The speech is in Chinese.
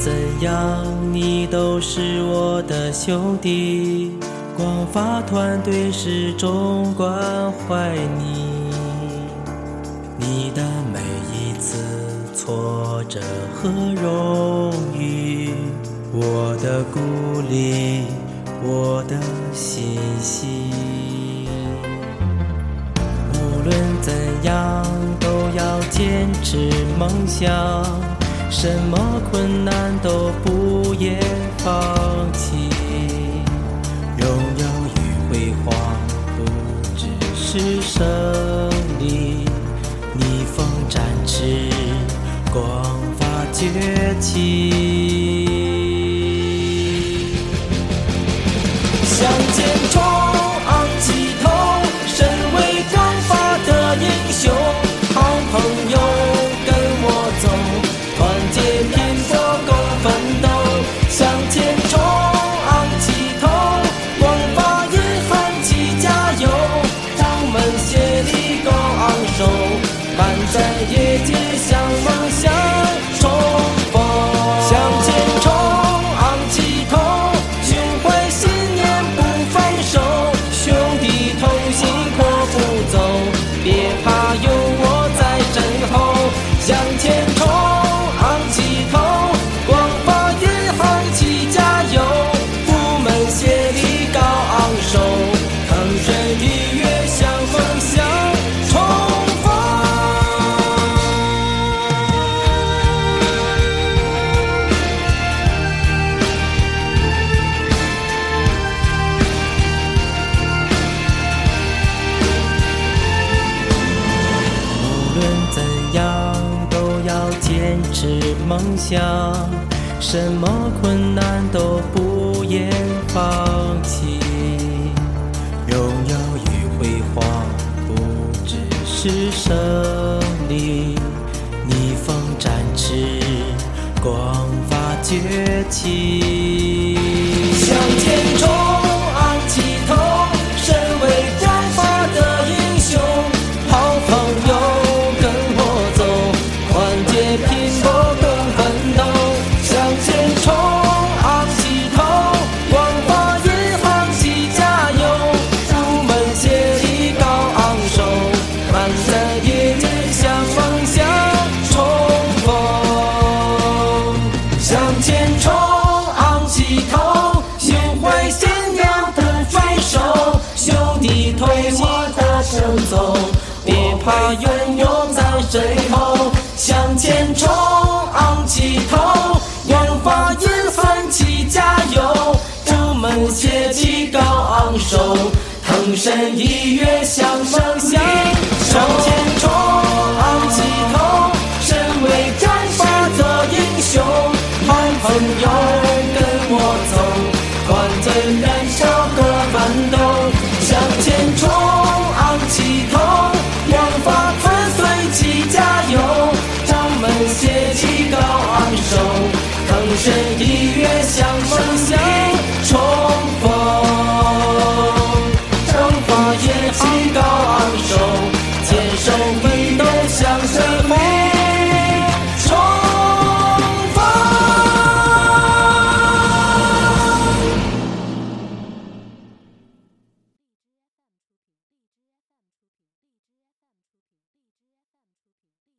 怎样，你都是我的兄弟。光发团队始终关怀你，你的每一次挫折和荣誉，我的鼓励，我的信息。无论怎样，都要坚持梦想，什么困难都不言放弃。荣耀与辉煌不只是胜利，逆风展翅，光发崛起。向前冲，持梦想，什么困难都不言放弃。荣耀与辉煌不只是胜利，逆风展翅，光发崛起。向前冲，别怕拥有在身后。向前冲，昂起头，光发银行齐加油，部门协力高昂首，腾身一跃向梦想。向前冲，昂起头，身为战士的英雄，好朋友跟我走，团结燃烧各奋斗。向前冲，昂起